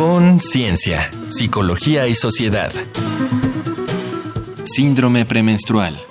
Conciencia, Psicología y Sociedad. Síndrome premenstrual.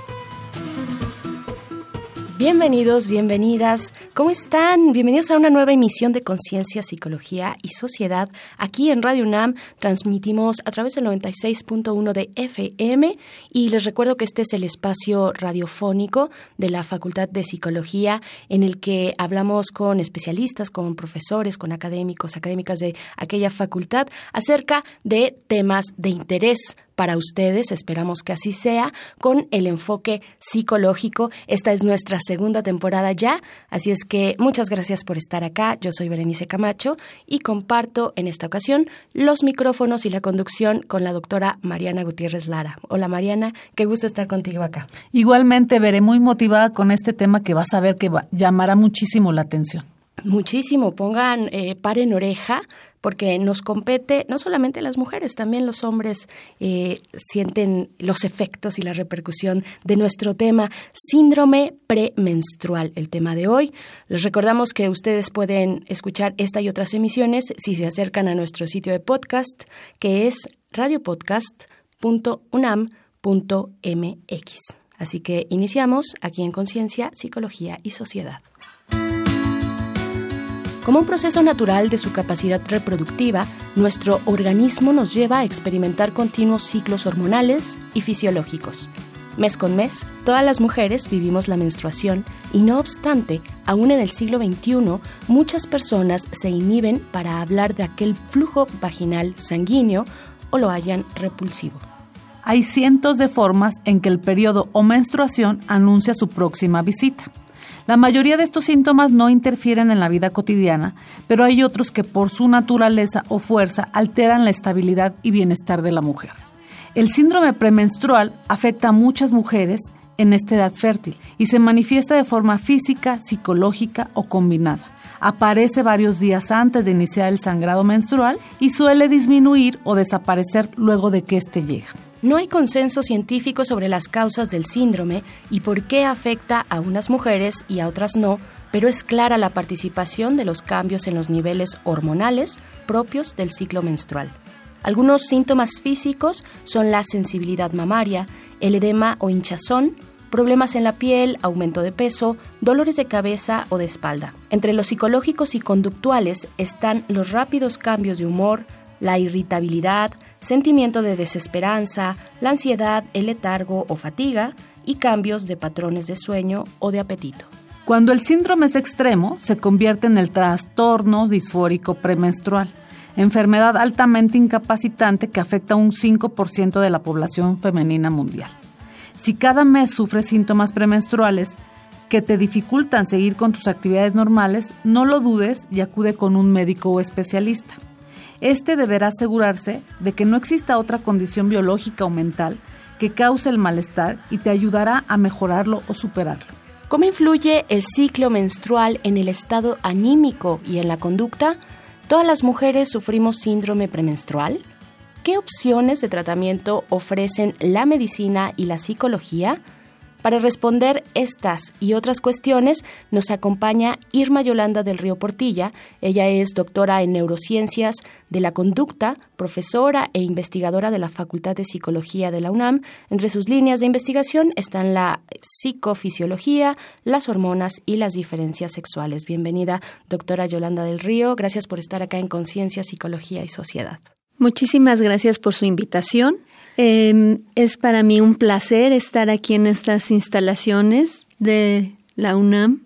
Bienvenidos, bienvenidas. ¿Cómo están? Bienvenidos a una nueva emisión de Conciencia, Psicología y Sociedad. Aquí en Radio UNAM transmitimos a través del 96.1 de FM y les recuerdo que este es el espacio radiofónico de la Facultad de Psicología en el que hablamos con especialistas, con profesores, con académicos, académicas de aquella facultad acerca de temas de interés para ustedes, esperamos que así sea, con el enfoque psicológico. Esta es nuestra segunda temporada ya, así es que muchas gracias por estar acá. Yo soy Berenice Camacho y comparto en esta ocasión los micrófonos y la conducción con la doctora Mariana Gutiérrez Lara. Hola Mariana, qué gusto estar contigo acá. Igualmente, veré muy motivada con este tema que vas a ver que llamará muchísimo la atención. Muchísimo, pongan eh, par en oreja porque nos compete no solamente las mujeres, también los hombres eh, sienten los efectos y la repercusión de nuestro tema síndrome premenstrual, el tema de hoy. Les recordamos que ustedes pueden escuchar esta y otras emisiones si se acercan a nuestro sitio de podcast, que es radiopodcast.unam.mx. Así que iniciamos aquí en Conciencia, Psicología y Sociedad. Como un proceso natural de su capacidad reproductiva, nuestro organismo nos lleva a experimentar continuos ciclos hormonales y fisiológicos. Mes con mes, todas las mujeres vivimos la menstruación y no obstante, aún en el siglo XXI, muchas personas se inhiben para hablar de aquel flujo vaginal sanguíneo o lo hallan repulsivo. Hay cientos de formas en que el periodo o menstruación anuncia su próxima visita. La mayoría de estos síntomas no interfieren en la vida cotidiana, pero hay otros que por su naturaleza o fuerza alteran la estabilidad y bienestar de la mujer. El síndrome premenstrual afecta a muchas mujeres en esta edad fértil y se manifiesta de forma física, psicológica o combinada. Aparece varios días antes de iniciar el sangrado menstrual y suele disminuir o desaparecer luego de que éste llega. No hay consenso científico sobre las causas del síndrome y por qué afecta a unas mujeres y a otras no, pero es clara la participación de los cambios en los niveles hormonales propios del ciclo menstrual. Algunos síntomas físicos son la sensibilidad mamaria, el edema o hinchazón, problemas en la piel, aumento de peso, dolores de cabeza o de espalda. Entre los psicológicos y conductuales están los rápidos cambios de humor, la irritabilidad, sentimiento de desesperanza, la ansiedad, el letargo o fatiga y cambios de patrones de sueño o de apetito. Cuando el síndrome es extremo, se convierte en el trastorno disfórico premenstrual, enfermedad altamente incapacitante que afecta a un 5% de la población femenina mundial. Si cada mes sufres síntomas premenstruales que te dificultan seguir con tus actividades normales, no lo dudes y acude con un médico o especialista. Este deberá asegurarse de que no exista otra condición biológica o mental que cause el malestar y te ayudará a mejorarlo o superarlo. ¿Cómo influye el ciclo menstrual en el estado anímico y en la conducta? ¿Todas las mujeres sufrimos síndrome premenstrual? ¿Qué opciones de tratamiento ofrecen la medicina y la psicología? Para responder estas y otras cuestiones nos acompaña Irma Yolanda del Río Portilla. Ella es doctora en neurociencias de la conducta, profesora e investigadora de la Facultad de Psicología de la UNAM. Entre sus líneas de investigación están la psicofisiología, las hormonas y las diferencias sexuales. Bienvenida, doctora Yolanda del Río. Gracias por estar acá en Conciencia, Psicología y Sociedad. Muchísimas gracias por su invitación. Eh, es para mí un placer estar aquí en estas instalaciones de la UNAM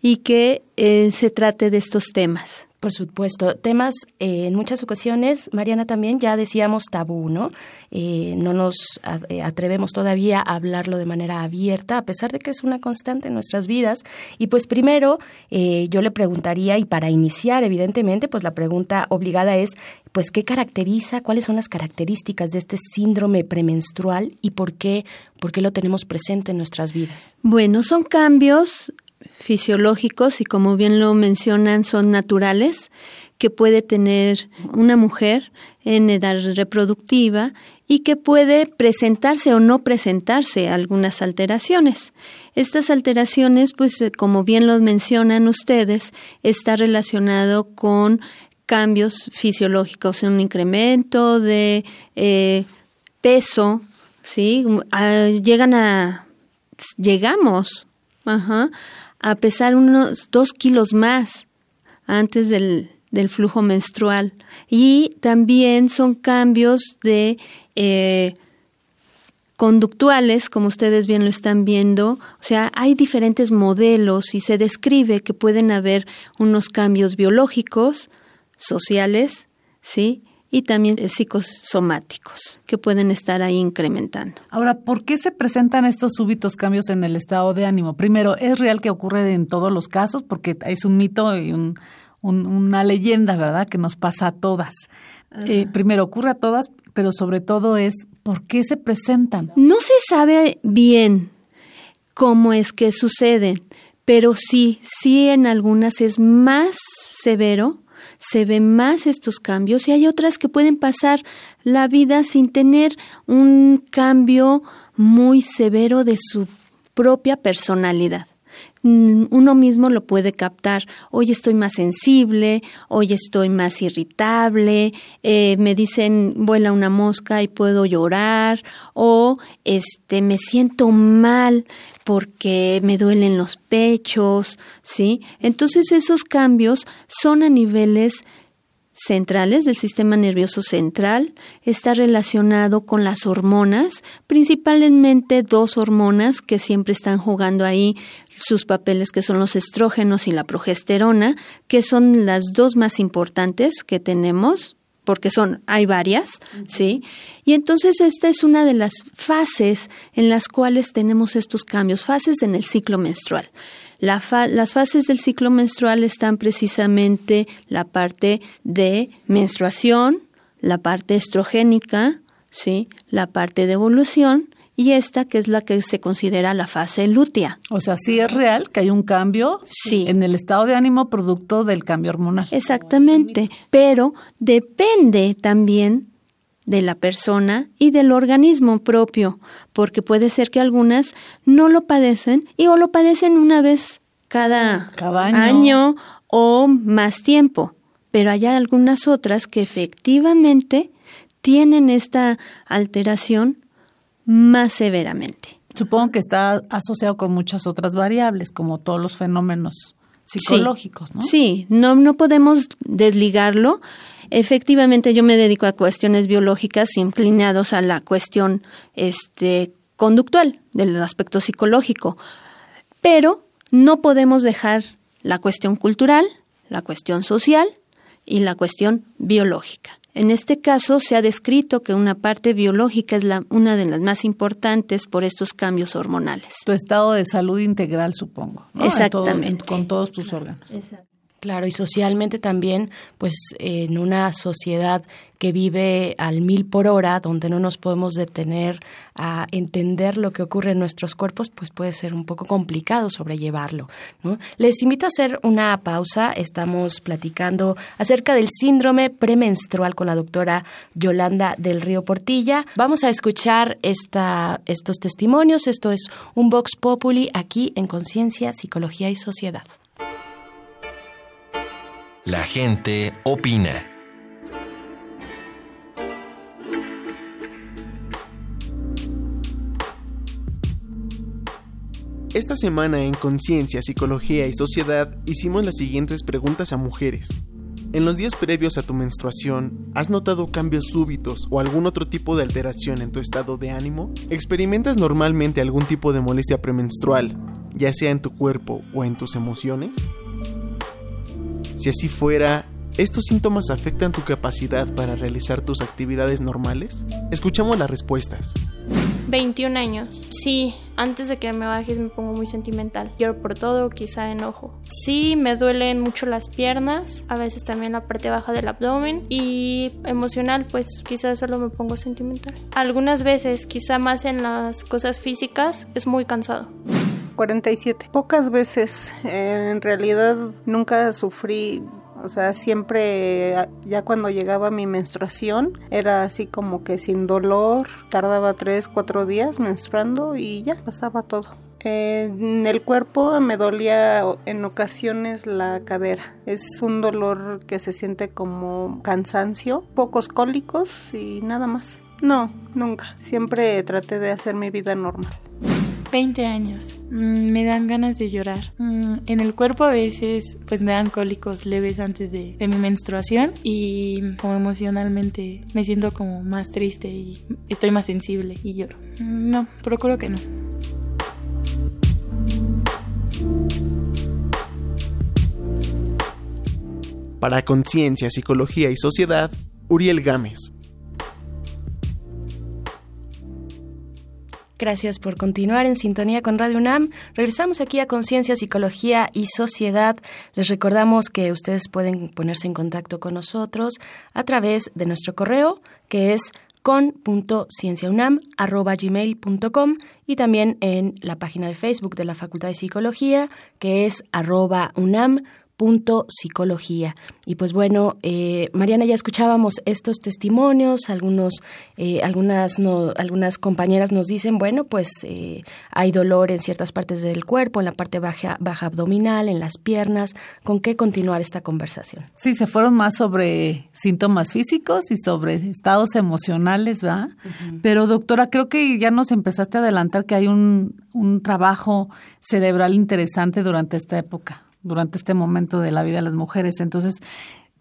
y que eh, se trate de estos temas. Por supuesto, temas eh, en muchas ocasiones, Mariana también ya decíamos tabú, ¿no? Eh, no nos eh, atrevemos todavía a hablarlo de manera abierta, a pesar de que es una constante en nuestras vidas. Y pues primero yo le preguntaría, y para iniciar, evidentemente, pues la pregunta obligada es, pues, ¿qué caracteriza, cuáles son las características de este síndrome premenstrual y por qué, por qué lo tenemos presente en nuestras vidas? Bueno, son cambios fisiológicos y como bien lo mencionan son naturales que puede tener una mujer en edad reproductiva y que puede presentarse o no presentarse algunas alteraciones. Estas alteraciones, pues como bien lo mencionan ustedes, está relacionado con cambios fisiológicos, un incremento de eh, peso, ¿sí? llegan a, llegamos a pesar unos dos kilos más antes del, del flujo menstrual. Y también son cambios de eh, conductuales, como ustedes bien lo están viendo. O sea, hay diferentes modelos y se describe que pueden haber unos cambios biológicos, sociales, ¿sí? Y también psicosomáticos que pueden estar ahí incrementando. Ahora, ¿por qué se presentan estos súbitos cambios en el estado de ánimo? Primero, ¿es real que ocurre en todos los casos? Porque es un mito y una leyenda, ¿verdad?, que nos pasa a todas. Eh, primero, ocurre a todas, pero sobre todo es, ¿por qué se presentan? No se sabe bien cómo es que suceden, pero sí, sí en algunas es más severo se ven más estos cambios y hay otras que pueden pasar la vida sin tener un cambio muy severo de su propia personalidad mm, uno mismo lo puede captar. Hoy estoy más sensible, hoy estoy más irritable, eh, me dicen vuela una mosca y puedo llorar, o este me siento mal porque me duelen los pechos, ¿sí? Entonces esos cambios son a niveles centrales del sistema nervioso central, está relacionado con las hormonas, principalmente dos hormonas que siempre están jugando ahí sus papeles, que son los estrógenos y la progesterona, que son las dos más importantes que tenemos porque son, hay varias, ¿sí? Y entonces esta es una de las fases en las cuales tenemos estos cambios, fases en el ciclo menstrual. las fases del ciclo menstrual están precisamente la parte de menstruación, la parte estrogénica, ¿sí? la parte de evolución y esta que es la que se considera la fase lútea. O sea, sí es real que hay un cambio en el estado de ánimo producto del cambio hormonal. Exactamente, pero depende también de la persona y del organismo propio, porque puede ser que algunas no lo padecen y o lo padecen una vez cada, año. año o más tiempo, pero hay algunas otras que efectivamente tienen esta alteración más severamente. Supongo que está asociado con muchas otras variables, como todos los fenómenos psicológicos, ¿no? Sí, no, no podemos desligarlo. Efectivamente, yo me dedico a cuestiones biológicas inclinados a la cuestión este, conductual, del aspecto psicológico. Pero no podemos dejar la cuestión cultural, la cuestión social y la cuestión biológica. En este caso se ha descrito que una parte biológica es la, una de las más importantes por estos cambios hormonales. Tu estado de salud integral, supongo. Exactamente. con todos tus órganos. Exacto. Claro, y socialmente también, pues en una sociedad que vive al mil por hora, donde no nos podemos detener a entender lo que ocurre en nuestros cuerpos, pues puede ser un poco complicado sobrellevarlo. Les invito a hacer una pausa. Estamos platicando acerca del síndrome premenstrual con la doctora Yolanda del Río Portilla. Vamos a escuchar esta, estos testimonios. Esto es un Vox Populi aquí en Conciencia, Psicología y Sociedad. La gente opina. Esta semana en Conciencia, Psicología y Sociedad hicimos las siguientes preguntas a mujeres. En los días previos a tu menstruación, ¿has notado cambios súbitos o algún otro tipo de alteración en tu estado de ánimo? ¿Experimentas normalmente algún tipo de molestia premenstrual, ya sea en tu cuerpo o en tus emociones? Si así fuera, ¿estos síntomas afectan tu capacidad para realizar tus actividades normales? Escuchamos las respuestas. 21 años. Sí, antes de que me bajes me pongo muy sentimental. Lloro por todo, quizá enojo. Sí, me duelen mucho las piernas, a veces también la parte baja del abdomen y emocional, pues quizás solo me pongo sentimental. Algunas veces, quizá más en las cosas físicas, es muy cansado. 47. Pocas veces, en realidad nunca sufrí o sea, siempre ya cuando llegaba mi menstruación era así como que sin dolor, tardaba tres, cuatro días menstruando y ya pasaba todo. en el cuerpo me dolía en ocasiones la cadera. Es un dolor que se siente como cansancio, pocos cólicos y nada más. No, nunca. Siempre traté de hacer mi vida normal. 20 años. Mm, me dan ganas de llorar. Mm, en el cuerpo a veces pues me dan cólicos leves antes de, mi menstruación y como emocionalmente me siento como más triste y estoy más sensible y lloro. Mm, no, procuro que no. Para Conciencia, Psicología y Sociedad, Uriel Gámez. Gracias por continuar en sintonía con Radio UNAM. Regresamos aquí a Conciencia, Psicología y Sociedad. Les recordamos que ustedes pueden ponerse en contacto con nosotros a través de nuestro correo, que es con.cienciaunam.gmail.com y también en la página de Facebook de la Facultad de Psicología, que es arroba unam punto psicología. Y pues bueno, eh, Mariana, ya escuchábamos estos testimonios, algunos, eh, algunas, no, algunas compañeras nos dicen, bueno, pues eh, hay dolor en ciertas partes del cuerpo, en la parte baja, baja abdominal, en las piernas. ¿Con qué continuar esta conversación? Sí, se fueron más sobre síntomas físicos y sobre estados emocionales, ¿va? Pero doctora, creo que ya nos empezaste a adelantar que hay un, un trabajo cerebral interesante durante esta época durante este momento de la vida de las mujeres. Entonces,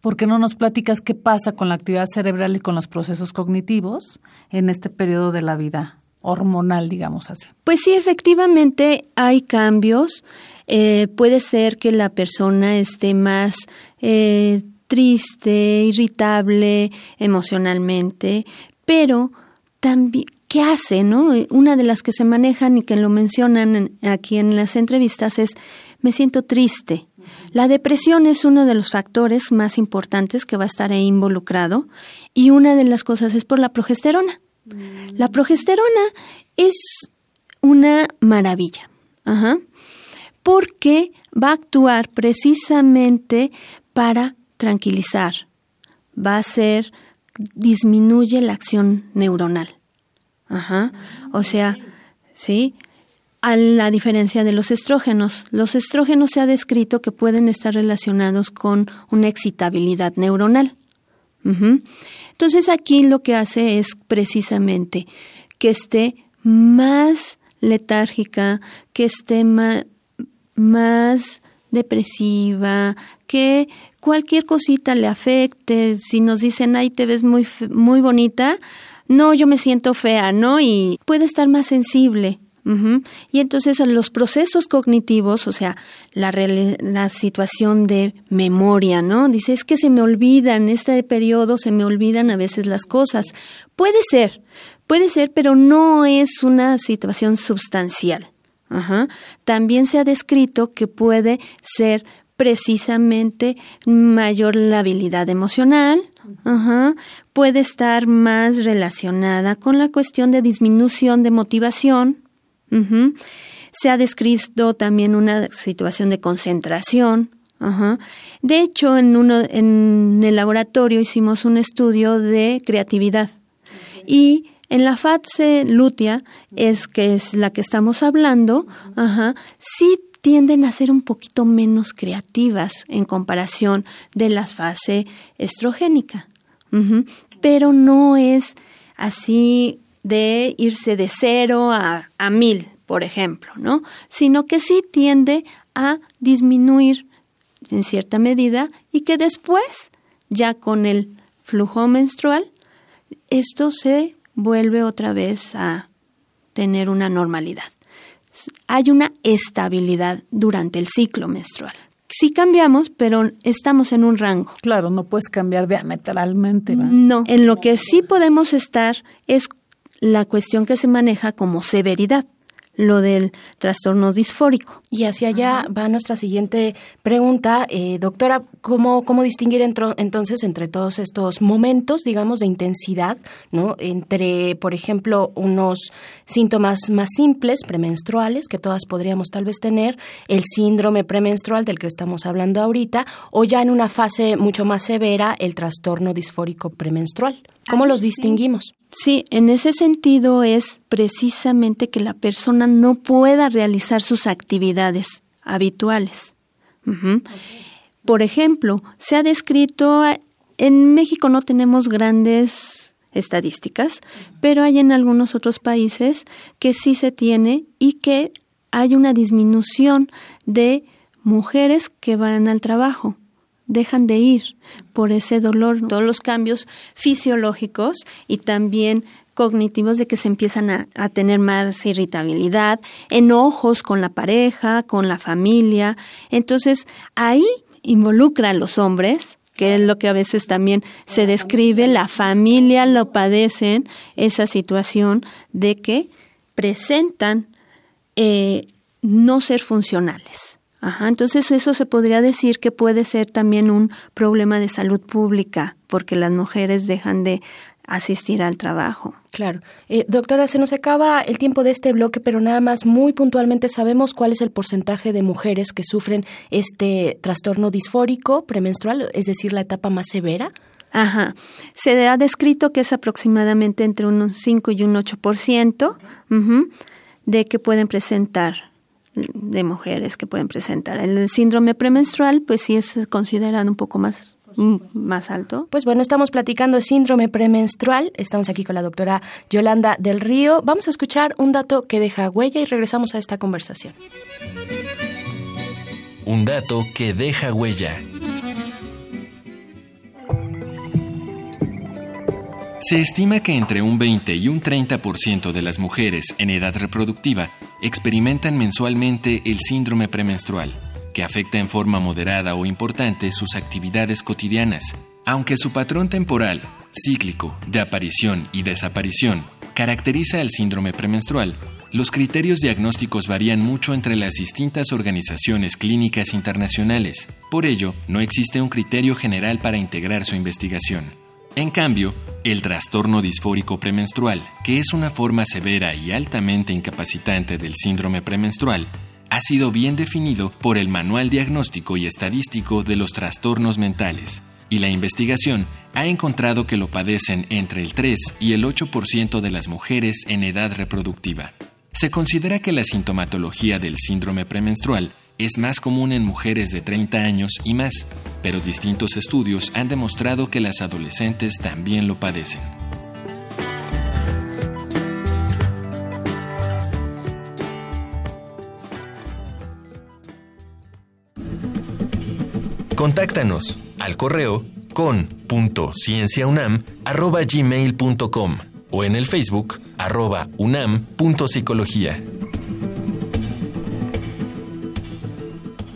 ¿por qué no nos platicas qué pasa con la actividad cerebral y con los procesos cognitivos en este periodo de la vida hormonal, digamos así? Pues sí, efectivamente hay cambios. Eh, puede ser que la persona esté más eh, triste, irritable emocionalmente, pero también, ¿qué hace? no? Una de las que se manejan y que lo mencionan aquí en las entrevistas es me siento triste. La depresión es uno de los factores más importantes que va a estar ahí involucrado y una de las cosas es por la progesterona. La progesterona es una maravilla, porque va a actuar precisamente para tranquilizar, va a ser, disminuye la acción neuronal. Ajá. O sea, ¿sí? A la diferencia de los estrógenos. Los estrógenos se ha descrito que pueden estar relacionados con una excitabilidad neuronal. Entonces aquí lo que hace es precisamente que esté más letárgica, que esté más depresiva, que cualquier cosita le afecte. Si nos dicen, ay, te ves muy, muy bonita, no, yo me siento fea, ¿no? Y puede estar más sensible. Y entonces los procesos cognitivos, o sea, la, situación de memoria, ¿no? Dice, es que se me olvidan, en este periodo se me olvidan a veces las cosas. Puede ser, puede ser, pero no es una situación sustancial. También se ha descrito que puede ser precisamente mayor la habilidad emocional, puede estar más relacionada con la cuestión de disminución de motivación, se ha descrito también una situación de concentración. De hecho, en, uno, en el laboratorio hicimos un estudio de creatividad. Y en la fase lútea, es que es la que estamos hablando, sí tienden a ser un poquito menos creativas en comparación de la fase estrogénica. Pero no es así de irse de cero a, a mil, por ejemplo, ¿no? Sino que sí tiende a disminuir en cierta medida y que después, ya con el flujo menstrual, esto se vuelve otra vez a tener una normalidad. Hay una estabilidad durante el ciclo menstrual. Sí cambiamos, pero estamos en un rango. Claro, no puedes cambiar diametralmente. No, en lo que sí podemos estar es la cuestión que se maneja como severidad lo del trastorno disfórico. Y hacia allá va nuestra siguiente pregunta, eh, doctora, ¿cómo, cómo distinguir entonces entre todos estos momentos, digamos, de intensidad, ¿no? Entre, por ejemplo, unos síntomas más simples, premenstruales, que todas podríamos tal vez tener, el síndrome premenstrual del que estamos hablando ahorita, o ya en una fase mucho más severa, el trastorno disfórico premenstrual. ¿Cómo los distinguimos? Sí, en ese sentido es precisamente que la persona no pueda realizar sus actividades habituales. Por ejemplo, se ha descrito, en México no tenemos grandes estadísticas, pero hay en algunos otros países que sí se tiene y que hay una disminución de mujeres que van al trabajo, dejan de ir por ese dolor, todos los cambios fisiológicos y también cognitivos de que se empiezan a, a, tener más irritabilidad, enojos con la pareja, con la familia. Entonces, ahí involucra a los hombres, que es lo que a veces también se describe, la familia lo padecen, esa situación de que presentan eh, no ser funcionales. Ajá, entonces eso se podría decir que puede ser también un problema de salud pública, porque las mujeres dejan de asistir al trabajo. Claro. Eh, doctora, se nos acaba el tiempo de este bloque, pero nada más muy puntualmente sabemos cuál es el porcentaje de mujeres que sufren este trastorno disfórico premenstrual, es decir, la etapa más severa. Ajá. Se ha descrito que es aproximadamente entre un 5 y un 8% de que pueden presentar de mujeres que pueden presentar. El síndrome premenstrual, pues sí es considerado un poco más Mm, más alto. Pues bueno, estamos platicando síndrome premenstrual. Estamos aquí con la doctora Yolanda del Río. Vamos a escuchar un dato que deja huella y regresamos a esta conversación. Un dato que deja huella. Se estima que entre un 20 y un 30% de las mujeres en edad reproductiva experimentan mensualmente el síndrome premenstrual que afecta en forma moderada o importante sus actividades cotidianas, aunque su patrón temporal, cíclico, de aparición y desaparición, caracteriza el síndrome premenstrual, los criterios diagnósticos varían mucho entre las distintas organizaciones clínicas internacionales. Por ello, no existe un criterio general para integrar su investigación. En cambio, el trastorno disfórico premenstrual, que es una forma severa y altamente incapacitante del síndrome premenstrual, ha sido bien definido por el Manual Diagnóstico y Estadístico de los Trastornos Mentales, y la investigación ha encontrado que lo padecen entre el 3 y el 8% de las mujeres en edad reproductiva. Se considera que la sintomatología del síndrome premenstrual es más común en mujeres de 30 años y más, pero distintos estudios han demostrado que las adolescentes también lo padecen. Contáctanos al correo con.cienciaunam.gmail.com o en el Facebook arroba unam.psicología.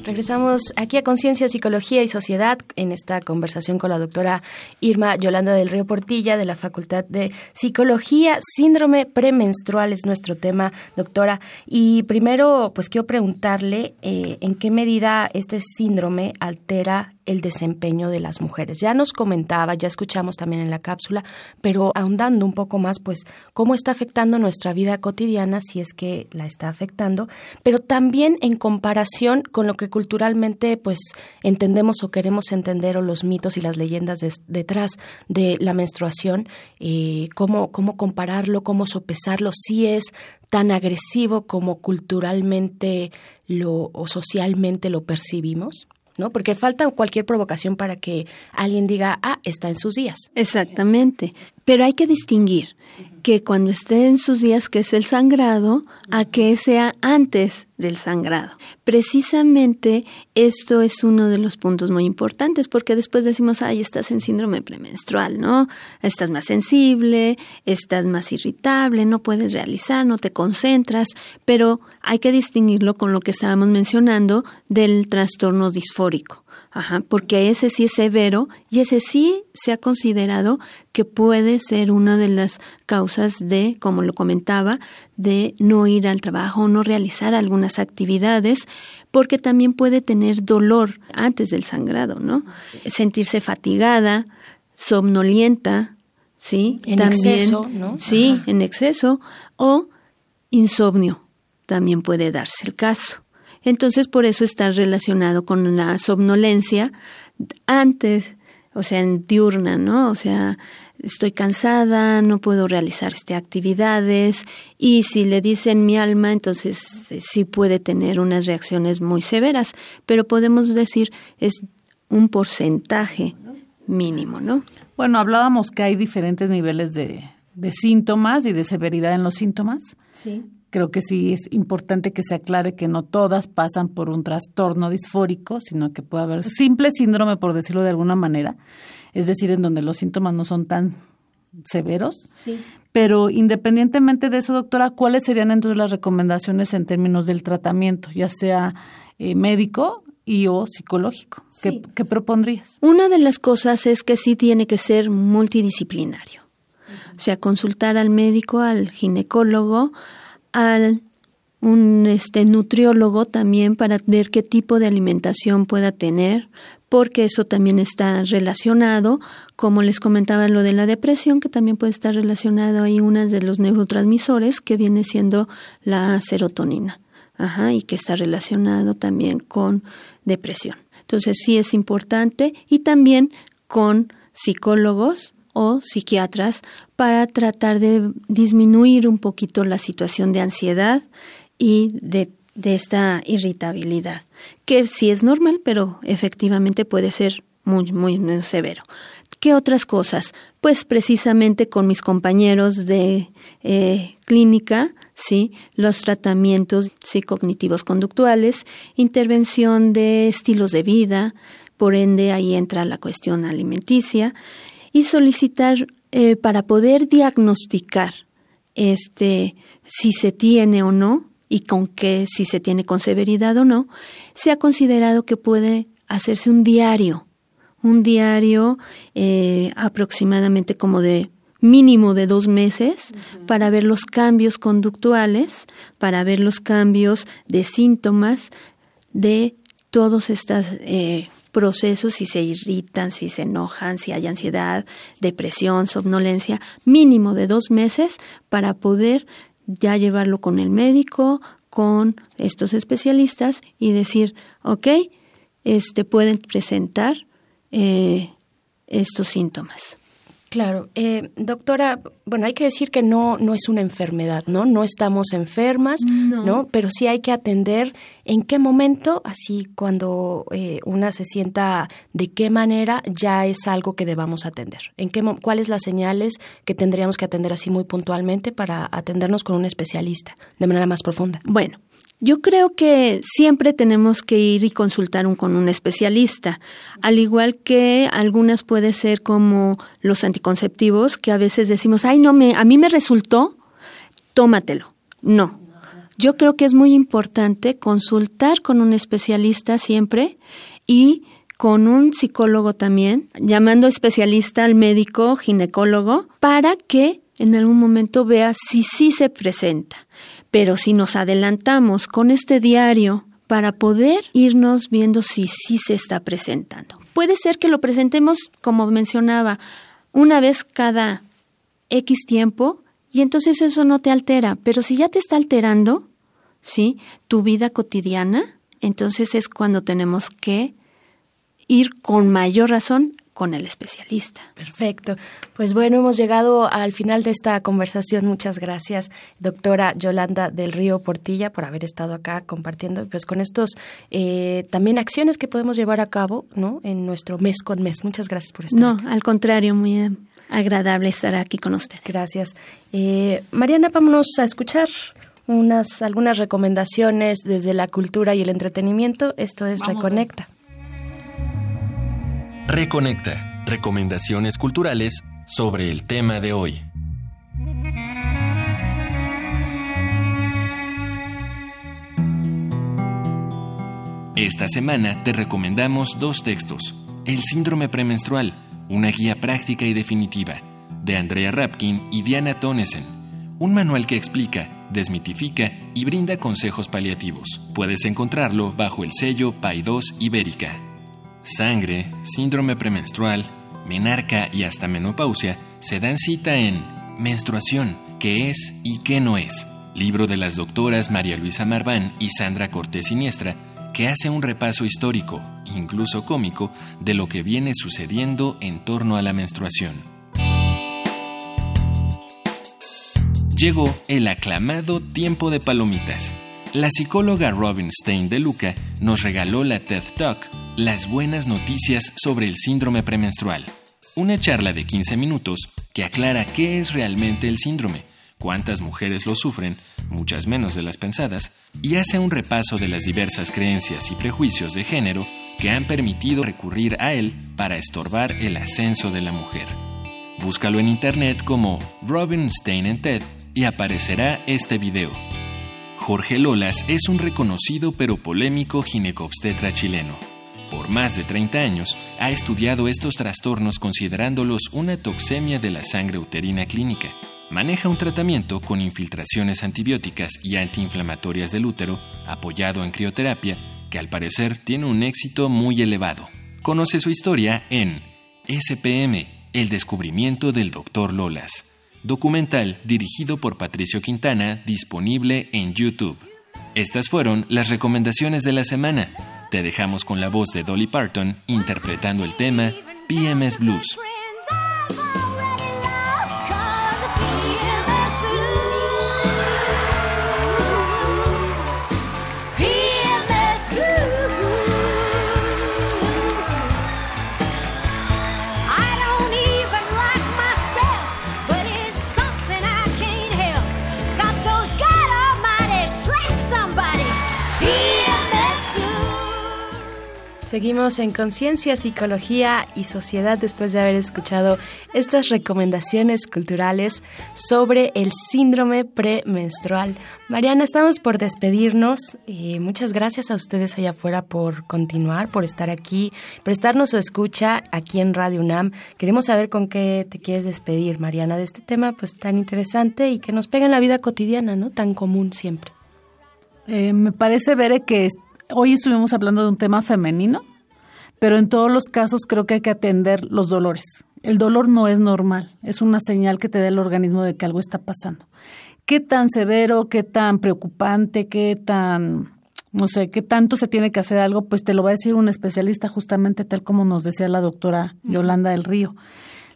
Regresamos aquí a Conciencia, Psicología y Sociedad en esta conversación con la doctora Irma Yolanda del Río Portilla de la Facultad de Psicología. Síndrome premenstrual es nuestro tema, doctora. Y primero, pues quiero preguntarle eh, en qué medida este síndrome altera el desempeño de las mujeres. Ya nos comentaba, ya escuchamos también en la cápsula, pero ahondando un poco más, pues, cómo está afectando nuestra vida cotidiana, si es que la está afectando, pero también en comparación con lo que culturalmente, pues, entendemos o queremos entender, o los mitos y las leyendas detrás de la menstruación, eh, cómo, cómo compararlo, cómo sopesarlo, si es tan agresivo como culturalmente lo, o socialmente lo percibimos. ¿No? Porque falta cualquier provocación para que alguien diga, ah, está en sus días. Exactamente. Pero hay que distinguir que cuando esté en sus días, que es el sangrado, a que sea antes del sangrado. Precisamente esto es uno de los puntos muy importantes porque después decimos, ay, estás en síndrome premenstrual, ¿no? Estás más sensible, estás más irritable, no puedes realizar, no te concentras, pero hay que distinguirlo con lo que estábamos mencionando del trastorno disfórico. Ajá, porque ese sí es severo y ese sí se ha considerado que puede ser una de las causas de, como lo comentaba, de no ir al trabajo, no realizar algunas actividades, porque también puede tener dolor antes del sangrado, ¿no? Sentirse fatigada, somnolienta, ¿sí? En exceso, ¿no? Sí, en exceso, o insomnio, también puede darse el caso. Entonces, por eso está relacionado con la somnolencia antes o sea, en diurna, ¿no? O sea, estoy cansada, no puedo realizar este, actividades y si le dicen mi alma, entonces eh, sí puede tener unas reacciones muy severas, pero podemos decir es un porcentaje mínimo, ¿no? Bueno, hablábamos que hay diferentes niveles de, de síntomas y de severidad en los síntomas. Sí. Creo que sí es importante que se aclare que no todas pasan por un trastorno disfórico, sino que puede haber simple síndrome, por decirlo de alguna manera, es decir, en donde los síntomas no son tan severos. Sí. Pero independientemente de eso, doctora, ¿cuáles serían entonces las recomendaciones en términos del tratamiento, ya sea eh, médico y o psicológico? ¿Qué, Sí. ¿Qué propondrías? Una de las cosas es que sí tiene que ser multidisciplinario. O sea, consultar al médico, al ginecólogo, al un este nutriólogo también para ver qué tipo de alimentación pueda tener, porque eso también está relacionado, como les comentaba lo de la depresión, que también puede estar relacionado ahí uno de los neurotransmisores que viene siendo la serotonina. Ajá, y que está relacionado también con depresión. Entonces sí es importante y también con psicólogos o psiquiatras para tratar de disminuir un poquito la situación de ansiedad y de, esta irritabilidad, que sí es normal, pero efectivamente puede ser muy, muy, muy severo. ¿Qué otras cosas? Pues precisamente con mis compañeros de eh, clínica, sí, los tratamientos psicognitivos conductuales, intervención de estilos de vida, por ende ahí entra la cuestión alimenticia y solicitar eh, para poder diagnosticar este si se tiene o no y con qué si se tiene con severidad o no, se ha considerado que puede hacerse un diario, un diario eh, aproximadamente como de mínimo de dos meses para ver los cambios conductuales, para ver los cambios de síntomas de todos estos eh, procesos, si se irritan, si se enojan, si hay ansiedad, depresión, somnolencia, mínimo de dos meses para poder ya llevarlo con el médico, con estos especialistas y decir, ok, este pueden presentar eh, estos síntomas. Claro, eh, doctora, bueno, hay que decir que no, no es una enfermedad, ¿no? No estamos enfermas, ¿no? Pero sí hay que atender en qué momento, así cuando eh, una se sienta de qué manera, ya es algo que debamos atender. ¿En qué, ¿Cuáles las señales que tendríamos que atender así muy puntualmente para atendernos con un especialista de manera más profunda? Bueno, yo creo que siempre tenemos que ir y consultar con un especialista, al igual que algunas puede ser como los anticonceptivos, que a veces decimos, ay, no, me, a mí me resultó, tómatelo. No. Yo creo que es muy importante consultar con un especialista siempre y con un psicólogo también, llamando especialista al médico ginecólogo, para que en algún momento vea si sí se presenta. Pero si nos adelantamos con este diario para poder irnos viendo si sí se está presentando. Puede ser que lo presentemos, como mencionaba, una vez cada X tiempo y entonces eso no te altera, pero si ya te está alterando, ¿sí? Tu vida cotidiana, entonces es cuando tenemos que ir con mayor razón con el especialista. Perfecto. Pues bueno, hemos llegado al final de esta conversación. Muchas gracias, doctora Yolanda del Río Portilla, por haber estado acá compartiendo pues con estos eh, también acciones que podemos llevar a cabo ¿no? en nuestro mes con mes. Muchas gracias por estar No, acá. al contrario, muy agradable estar aquí con ustedes. Gracias. Eh, Mariana, vámonos a escuchar unas algunas recomendaciones desde la cultura y el entretenimiento. Esto es Reconecta. Reconecta. Recomendaciones culturales sobre el tema de hoy. Esta semana te recomendamos dos textos. El síndrome premenstrual, una guía práctica y definitiva, de Andrea Rapkin y Diana Tonesen. Un manual que explica, desmitifica y brinda consejos paliativos. Puedes encontrarlo bajo el sello PAI2 Ibérica. Sangre, síndrome premenstrual, menarca y hasta menopausia se dan cita en Menstruación, qué es y qué no es, libro de las doctoras María Luisa Marván y Sandra Cortés Siniestra, que hace un repaso histórico, incluso cómico, de lo que viene sucediendo en torno a la menstruación. Llegó el aclamado tiempo de palomitas. La psicóloga Robin Stein de Luca nos regaló la TED Talk, Las buenas noticias sobre el síndrome premenstrual, una charla de 15 minutos que aclara qué es realmente el síndrome, cuántas mujeres lo sufren, muchas menos de las pensadas, y hace un repaso de las diversas creencias y prejuicios de género que han permitido recurrir a él para estorbar el ascenso de la mujer. Búscalo en internet como Robin Stein en TED y aparecerá este video. Jorge Lolas es un reconocido pero polémico ginecobstetra chileno. Por más de 30 años ha estudiado estos trastornos considerándolos una toxemia de la sangre uterina clínica. Maneja un tratamiento con infiltraciones antibióticas y antiinflamatorias del útero, apoyado en crioterapia, que al parecer tiene un éxito muy elevado. Conoce su historia en SPM, el descubrimiento del Dr. Lolas documental dirigido por Patricio Quintana, disponible en YouTube. Estas fueron las recomendaciones de la semana. Te dejamos con la voz de Dolly Parton interpretando el tema PMS Blues. Seguimos en Conciencia, Psicología y Sociedad después de haber escuchado estas recomendaciones culturales sobre el síndrome premenstrual. Mariana, estamos por despedirnos y muchas gracias a ustedes allá afuera por continuar, por estar aquí, prestarnos su escucha aquí en Radio UNAM. Queremos saber con qué te quieres despedir, Mariana, de este tema pues tan interesante y que nos pega en la vida cotidiana, ¿no? Tan común siempre. Eh, me parece, ver que hoy estuvimos hablando de un tema femenino, pero en todos los casos creo que hay que atender los dolores. El dolor no es normal, es una señal que te da el organismo de que algo está pasando. ¿Qué tan severo, qué tan preocupante, qué tan, no sé, qué tanto se tiene que hacer algo? Pues te lo va a decir un especialista justamente tal como nos decía la doctora Yolanda del Río.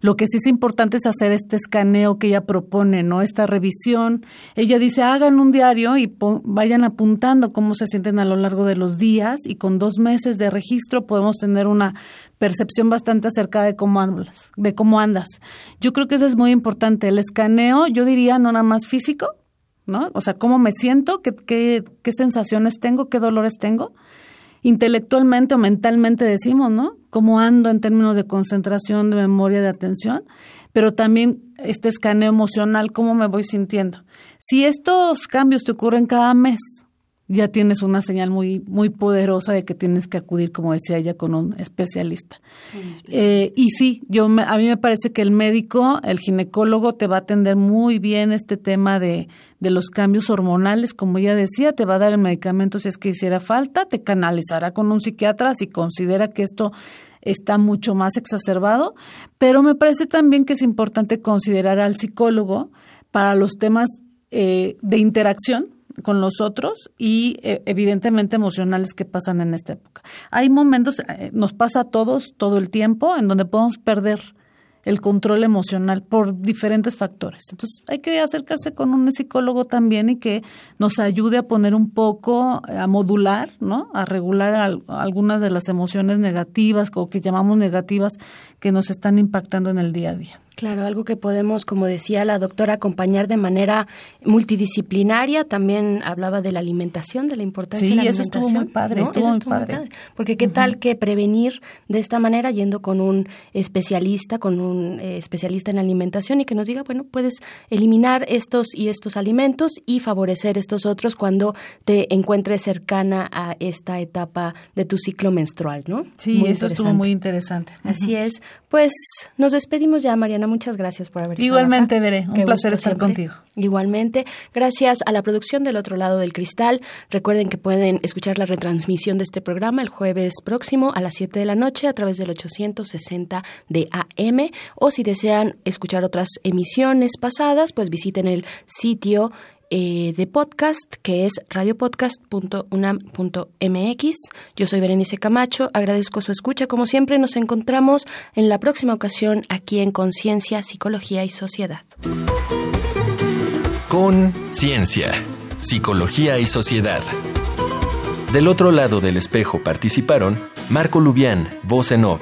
Lo que sí es importante es hacer este escaneo que ella propone, ¿no? Esta revisión. Ella dice, hagan un diario y vayan apuntando cómo se sienten a lo largo de los días y con dos meses de registro podemos tener una percepción bastante acerca de cómo andas, de cómo andas. Yo creo que eso es muy importante. El escaneo, yo diría, no nada más físico, ¿no? O sea, cómo me siento, qué, qué, qué sensaciones tengo, qué dolores tengo, intelectualmente o mentalmente decimos, ¿no? Cómo ando en términos de concentración, de memoria, de atención, pero también este escaneo emocional, cómo me voy sintiendo. Si estos cambios te ocurren cada mes, ya tienes una señal muy, muy poderosa de que tienes que acudir, como decía ella, con un especialista. Eh, y sí, yo a mí me parece que el médico, el ginecólogo, te va a atender muy bien este tema de, de los cambios hormonales, como ella decía, te va a dar el medicamento si es que hiciera falta, te canalizará con un psiquiatra si considera que esto está mucho más exacerbado, pero me parece también que es importante considerar al psicólogo para los temas eh, de interacción con los otros y eh, evidentemente emocionales que pasan en esta época. Hay momentos, eh, nos pasa a todos todo el tiempo, en donde podemos perder el control emocional por diferentes factores. Entonces hay que acercarse con un psicólogo también y que nos ayude a poner un poco, a modular, ¿no? A regular algunas de las emociones negativas o que llamamos negativas que nos están impactando en el día a día. Claro, algo que podemos, como decía la doctora, acompañar de manera multidisciplinaria. También hablaba de la alimentación, de la importancia de la alimentación. Sí, eso estuvo muy padre, estuvo, muy, padre. Porque qué tal que prevenir de esta manera yendo con un especialista, con un eh, especialista en alimentación y que nos diga, bueno, puedes eliminar estos y estos alimentos y favorecer estos otros cuando te encuentres cercana a esta etapa de tu ciclo menstrual, ¿no? Sí, eso estuvo muy interesante. Así es. Pues nos despedimos ya, Mariana. Muchas gracias por haber estado Igualmente, Veré. Un placer estar contigo. Igualmente. Gracias a la producción del otro lado del cristal. Recuerden que pueden escuchar la retransmisión de este programa el jueves próximo a las 7 de la noche a través del 860 de AM. O si desean escuchar otras emisiones pasadas, pues visiten el sitio eh, de podcast, que es radiopodcast.unam.mx. Yo soy Berenice Camacho, agradezco su escucha. Como siempre, nos encontramos en la próxima ocasión aquí en Conciencia, Psicología y Sociedad. Conciencia, Psicología y Sociedad. Del otro lado del espejo participaron Marco Lubián, voz en off,